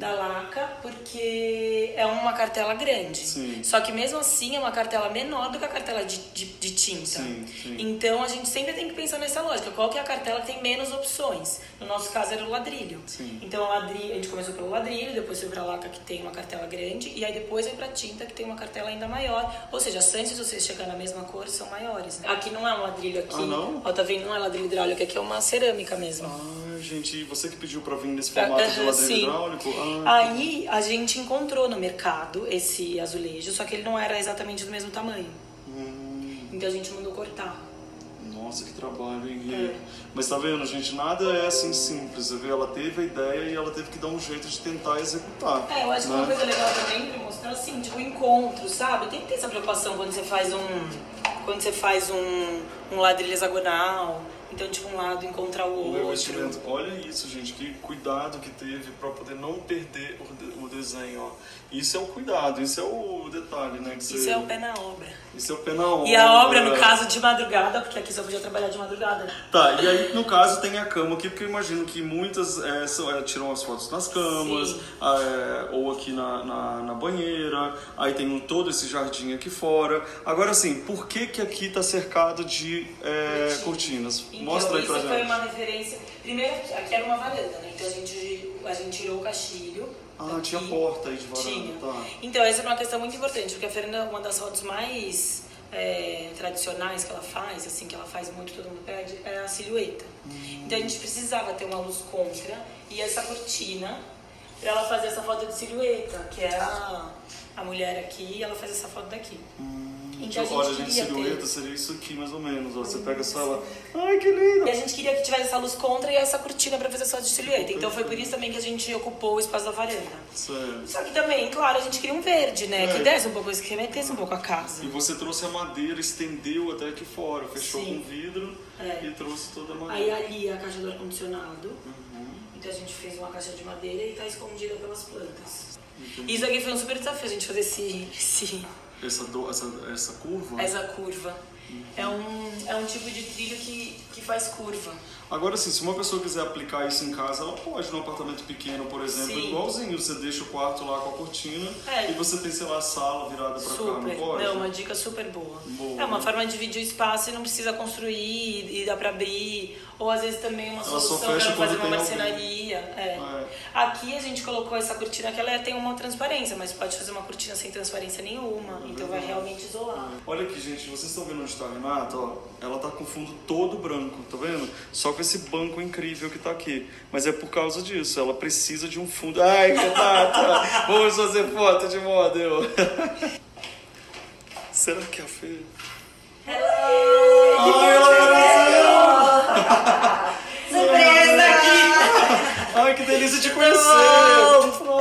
Da laca, porque é uma cartela grande. Sim. Só que mesmo assim é uma cartela menor do que a cartela de, de, de tinta. Sim, sim. Então a gente sempre tem que pensar nessa lógica. Qual que é a cartela que tem menos opções? No nosso caso era o ladrilho. Sim. Então o ladrilho, a gente começou pelo ladrilho, depois foi pra laca que tem uma cartela grande, e aí depois foi pra tinta que tem uma cartela ainda maior. Ou seja, as chances de vocês chegar na mesma cor são maiores. né? Aqui não é um ladrilho aqui. Ah, não? Ó, tá vendo? Não é ladrilho hidráulico, aqui é uma cerâmica mesmo. Ah, gente, você que pediu pra vir nesse formato de ladrilho sim. hidráulico? Ah, Aí a gente encontrou no mercado esse azulejo, só que ele não era exatamente do mesmo tamanho. hum, Então a gente mandou cortar. nossa, que trabalho, hein? É. Mas tá vendo, gente, nada é assim simples. Você vê, ela teve a ideia e ela teve que dar um jeito de tentar executar. É, eu acho que né? uma coisa legal também pra mostrar assim, tipo, encontro, sabe? Tem que ter essa preocupação quando você faz um. Quando você faz um, um ladrilho hexagonal. Então, tipo, um lado encontrar o O outro. Olha isso, gente, que cuidado que teve para poder não perder o, de- o desenho, ó. Isso é o cuidado, isso é o detalhe, né? Isso é o pé na obra. Isso é o pé na obra. E a obra, no caso, de madrugada, porque aqui só podia trabalhar de madrugada. Tá, e aí no caso tem a cama aqui, porque eu imagino que muitas é, são- é, tiram as fotos nas camas, é, ou aqui na, na, na banheira, aí tem um- todo esse jardim aqui fora. Agora assim, por que que aqui tá cercado de é, cortinas? Então, Mostra aí isso pra foi gente. uma referência. Primeiro, aqui era uma varanda, né? Então a gente, a gente tirou o caixilho. Ah, daqui. tinha porta aí de varanda, Tinha. tá. Então, essa é uma questão muito importante, porque a Fernanda, uma das fotos mais é, tradicionais que ela faz, assim, que ela faz muito, todo mundo pede, é a silhueta. Hum. Então a gente precisava ter uma luz contra e essa cortina pra ela fazer essa foto de silhueta, que é a, a mulher aqui e ela faz essa foto daqui. Então a gente Hum, Olha, gente, queria silhueta ter. seria isso aqui mais ou menos. Ó. Você pega essa ela. Ai, que lindo! E a gente queria que tivesse essa luz contra e essa cortina pra fazer foto de silhueta. Então foi por isso também que a gente ocupou o espaço da varanda. Certo. Só que também, claro, a gente queria um verde, né? É. Que desse um pouco, que remetesse um pouco a casa. E você trouxe a madeira, estendeu até aqui fora, fechou Sim. com vidro É. e trouxe toda a Aí madeira. ali é a caixa do ar-condicionado. Uhum. Então a gente fez uma caixa de madeira e tá escondida pelas plantas. Isso aqui foi um super desafio, a gente fazer esse, esse, Essa, do- essa, essa curva. essa curva. É um, é um tipo de trilho que, que faz curva. Agora, assim, se uma pessoa quiser aplicar isso em casa, ela pode, num apartamento pequeno, por exemplo, Sim. igualzinho. Você deixa o quarto lá com a cortina É. e você tem, sei lá, a sala virada pra cá, não pode? Não, uma dica super boa. Boa. É uma forma de dividir o espaço e não precisa construir e dá pra abrir. Ou às vezes também uma Ela solução pra fazer uma marcenaria. É. É. Aqui a gente colocou essa cortina que ela tem uma transparência, mas pode fazer uma cortina sem transparência nenhuma. Então vai realmente isolar. Olha aqui, gente, vocês estão vendo onde está a Renata? Ó, ela tá com fundo todo branco, tá vendo? Só com esse banco incrível que tá aqui. Mas é por causa disso, ela precisa de um fundo. Ai, Renata! Vamos fazer foto de model. Será que é a Fê? Ai, ela Surpresa! Ai, que delícia te conhecer! Agora, como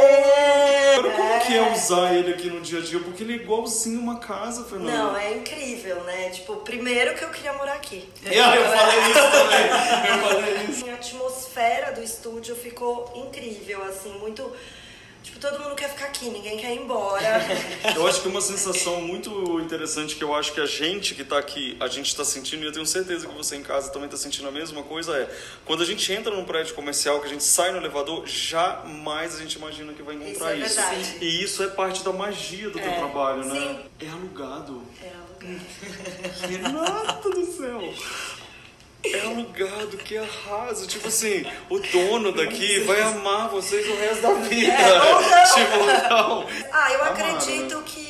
que é usar ele aqui no dia a dia? Porque ele é igualzinho uma casa, Fernanda. Não, é incrível, né? Tipo, primeiro que eu queria morar aqui. Ah, eu falei isso também. Eu falei isso. A atmosfera do estúdio ficou incrível, assim, muito. Tipo, todo mundo quer ficar aqui, ninguém quer ir embora. Eu acho que uma sensação muito interessante que eu acho que a gente que tá aqui, a gente tá sentindo, e eu tenho certeza que você em casa também tá sentindo a mesma coisa, é quando a gente entra num prédio comercial, que a gente sai no elevador, jamais a gente imagina que vai encontrar Isso é isso. verdade. E isso é parte da magia do teu É. trabalho, né? Sim. É alugado. É Renata do céu! É alugado, que arraso. Tipo assim, o dono daqui vai amar vocês o resto da vida. tipo, não. Ah, eu Amara, acredito que,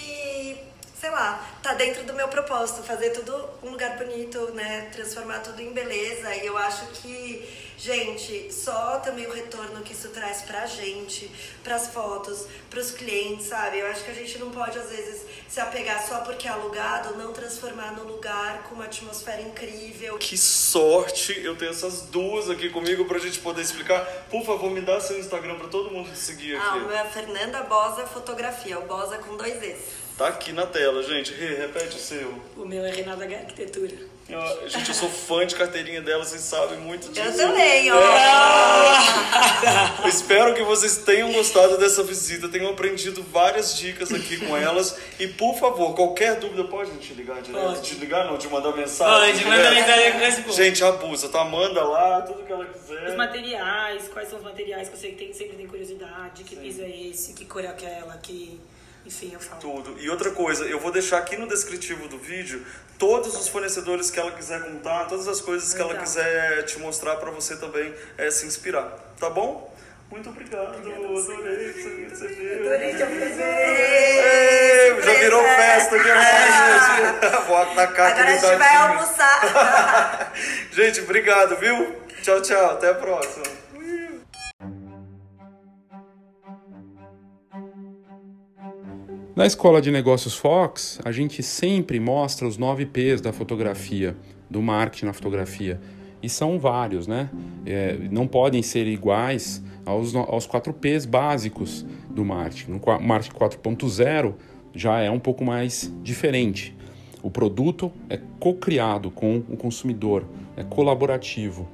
sei lá, tá dentro do meu propósito, fazer tudo um lugar bonito, né? Transformar tudo em beleza. E eu acho que Gente, só também o retorno que isso traz pra gente, pras fotos, pros clientes, sabe? Eu acho que a gente não pode, às vezes, se apegar só porque é alugado, não transformar no lugar com uma atmosfera incrível. Que sorte eu ter essas duas aqui comigo pra gente poder explicar. Por favor, me dá seu Instagram pra todo mundo te seguir aqui. Ah, o meu é Fernanda Bosa Fotografia, o Bosa com dois S. Tá aqui na tela, gente. Rê, repete o seu. O meu é Renata Arquitetura. Eu- gente, eu sou fã de carteirinha dela, vocês sabem muito disso. Eu também, ó. Eu espero que vocês tenham gostado dessa visita, tenham aprendido várias dicas aqui com elas. E por favor, qualquer dúvida, pode te ligar direto? Pode. Te ligar não, te mandar mensagem? Pode, manda mensagem com esse povo. Gente, abusa, tá? Manda lá, tudo que ela quiser. Os materiais, quais são os materiais que você tem, sempre tem curiosidade, que piso é esse, que cor é aquela, que. Enfim, eu falo. Tudo. E outra coisa, eu vou deixar aqui no descritivo do vídeo todos os fornecedores que ela quiser contar, todas as coisas que ela Legal. quiser te mostrar pra você também eh, se inspirar. Tá bom? Muito obrigado. Adorei que você veio. Adorei te apresentar. Já virou festa aqui agora, gente. Vou atacar Agora a gente vai almoçar. Gente, obrigado, viu? Tchau, tchau. Até a próxima. Na Escola de Negócios Fox, a gente sempre mostra os nove P's da fotografia, do marketing na fotografia. E são vários, né? É, não podem ser iguais aos, aos quatro P's básicos do marketing. No marketing 4.0 já é um pouco mais diferente. O produto é co-criado com o consumidor, é colaborativo.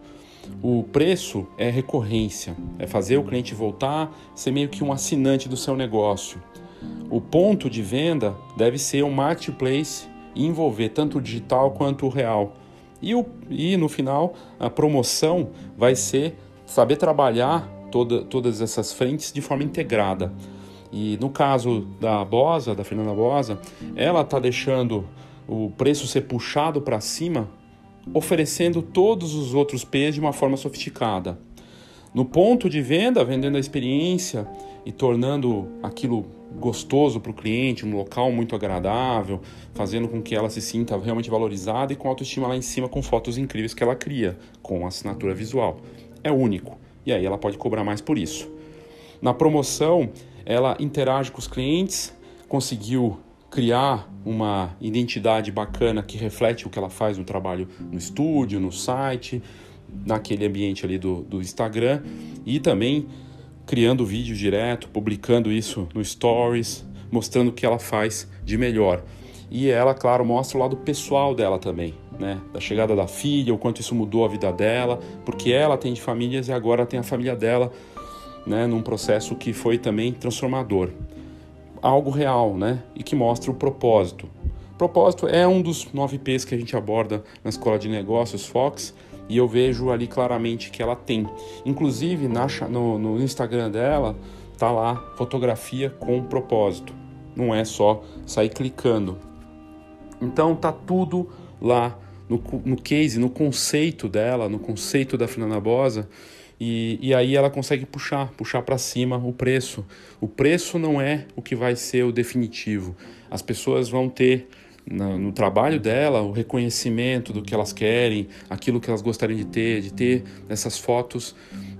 O preço é recorrência, é fazer o cliente voltar, ser meio que um assinante do seu negócio. O ponto de venda deve ser um marketplace e envolver tanto o digital quanto o real. E, o, e no final, a promoção vai ser saber trabalhar toda, todas essas frentes de forma integrada. E no caso da Bosa, da Fernanda Bosa, ela está deixando o preço ser puxado para cima, oferecendo todos os outros P's de uma forma sofisticada. No ponto de venda, vendendo a experiência e tornando aquilo gostoso para o cliente, um local muito agradável, fazendo com que ela se sinta realmente valorizada e com autoestima lá em cima com fotos incríveis que ela cria com assinatura visual. É único. E aí ela pode cobrar mais por isso. Na promoção, ela interage com os clientes, conseguiu criar uma identidade bacana que reflete o que ela faz no trabalho no estúdio, no site, naquele ambiente ali do, do Instagram e também criando vídeo direto, publicando isso no Stories, mostrando o que ela faz de melhor. E ela, claro, mostra o lado pessoal dela também, né? Da chegada da filha, o quanto isso mudou a vida dela, porque ela tem de famílias e agora tem a família dela, né? Num processo que foi também transformador. Algo real, né? E que mostra o propósito. Propósito é um dos nove P's que a gente aborda na Escola de Negócios Fox e eu vejo ali claramente que ela tem. Inclusive na, no, no Instagram dela tá lá fotografia com propósito. Não é só sair clicando. Então tá tudo lá no, no case, no conceito dela, no conceito da Fernanda Bosa. E, e aí ela consegue puxar, puxar para cima o preço. O preço não é o que vai ser o definitivo. As pessoas vão ter na- no trabalho dela o reconhecimento do que elas querem, aquilo que elas gostariam de ter, de ter essas fotos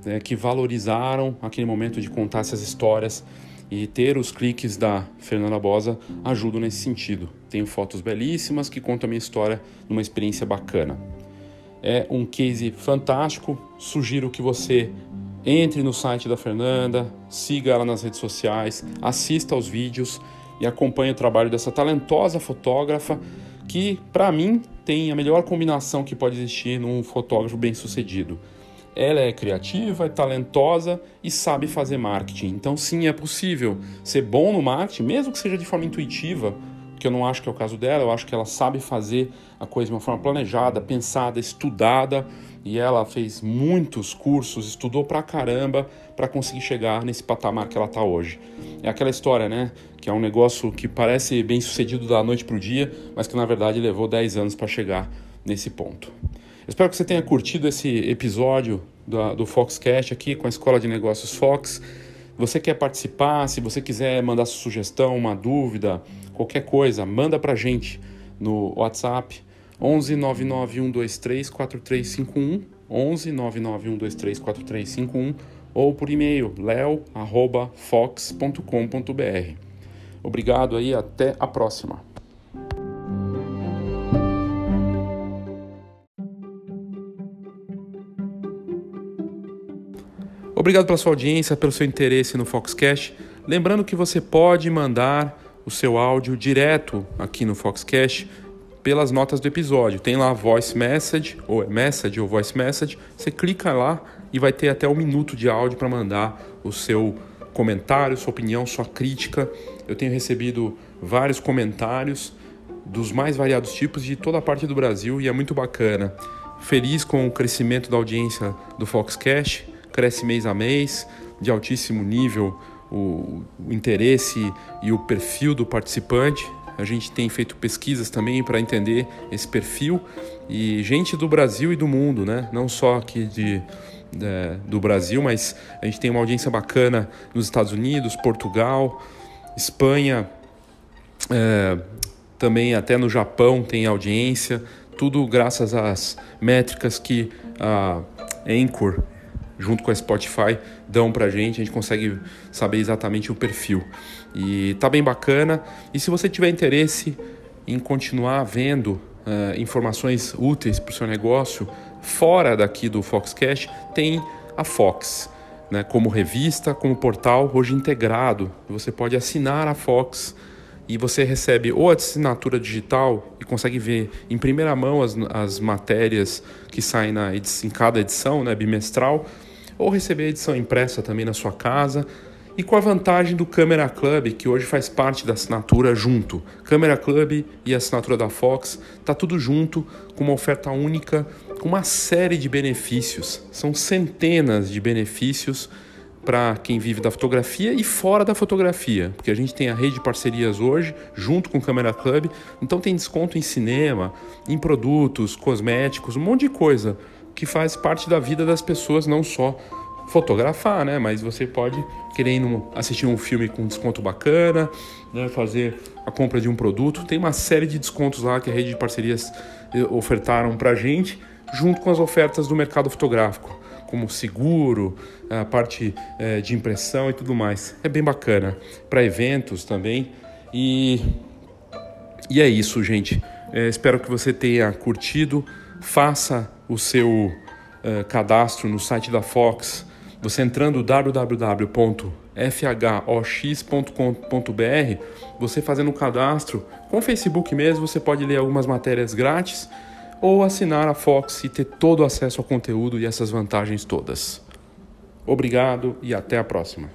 né, que valorizaram aquele momento de contar essas histórias e ter os cliques da Fernanda Bosa ajudam nesse sentido. Tenho fotos belíssimas que contam a minha história numa experiência bacana. É um case fantástico. Sugiro que você entre no site da Fernanda, siga ela nas redes sociais, assista aos vídeos e acompanhe o trabalho dessa talentosa fotógrafa que, para mim, tem a melhor combinação que pode existir num fotógrafo bem-sucedido. Ela é criativa, é talentosa e sabe fazer marketing. Então, sim, é possível ser bom no marketing, mesmo que seja de forma intuitiva, que eu não acho que é o caso dela, eu acho que ela sabe fazer a coisa de uma forma planejada, pensada, estudada, e ela fez muitos cursos, estudou pra caramba para conseguir chegar nesse patamar que ela tá hoje. É aquela história, né, que é um negócio que parece bem sucedido da noite pro dia, mas que na verdade levou 10 anos para chegar nesse ponto. Espero que você tenha curtido esse episódio da- do Foxcast aqui com a Escola de Negócios Fox. Você quer participar? Se você quiser mandar sua sugestão, uma dúvida, qualquer coisa, manda pra gente no WhatsApp 11 99123 4351 11 99123 4351 ou por e-mail leo@fox.com.br. Obrigado aí, até a próxima. Obrigado pela sua audiência, pelo seu interesse no Foxcast. Lembrando que você pode mandar o seu áudio direto aqui no Foxcast pelas notas do episódio. Tem lá voice message, ou é message ou voice message. Você clica lá e vai ter até um minuto de áudio para mandar o seu comentário, sua opinião, sua crítica. Eu tenho recebido vários comentários dos mais variados tipos de toda a parte do Brasil e é muito bacana. Feliz com o crescimento da audiência do Foxcast cresce mês a mês, de altíssimo nível o, o interesse e o perfil do participante. A gente tem feito pesquisas também para entender esse perfil e gente do Brasil e do mundo, né? Não só aqui de, de, do Brasil, mas a gente tem uma audiência bacana nos Estados Unidos, Portugal, Espanha, é, também até no Japão tem audiência. Tudo graças às métricas que a Anchor junto com a Spotify, dão pra gente, a gente consegue saber exatamente o perfil. E tá bem bacana. E se você tiver interesse em continuar vendo uh, informações úteis para o seu negócio fora daqui do Foxcast, tem a Fox. Né, como revista, como portal, hoje integrado. Você pode assinar a Fox e você recebe ou a assinatura digital e consegue ver em primeira mão as, as matérias que saem na em cada edição, né, bimestral, ou receber a edição impressa também na sua casa. E com a vantagem do Câmera Club, que hoje faz parte da assinatura junto. Câmera Club e assinatura da Fox, tá tudo junto, com uma oferta única, com uma série de benefícios. São centenas de benefícios para quem vive da fotografia e fora da fotografia, porque a gente tem a rede de parcerias hoje, junto com o Câmera Club, então tem desconto em cinema, em produtos, cosméticos, um monte de coisa que faz parte da vida das pessoas, não só fotografar, né? Mas você pode querendo assistir um filme com desconto bacana, né? fazer a compra de um produto. Tem uma série de descontos lá que a rede de parcerias eh, ofertaram para gente, junto com as ofertas do mercado fotográfico, como seguro, a parte é, de impressão e tudo mais. É bem bacana para eventos também. E, e é isso, gente. É, espero que você tenha curtido. Faça o seu uh, cadastro no site da Fox, você entrando www.fhox.com.br, você fazendo o cadastro com o Facebook mesmo, você pode ler algumas matérias grátis ou assinar a Fox e ter todo o acesso ao conteúdo e essas vantagens todas. Obrigado e até a próxima.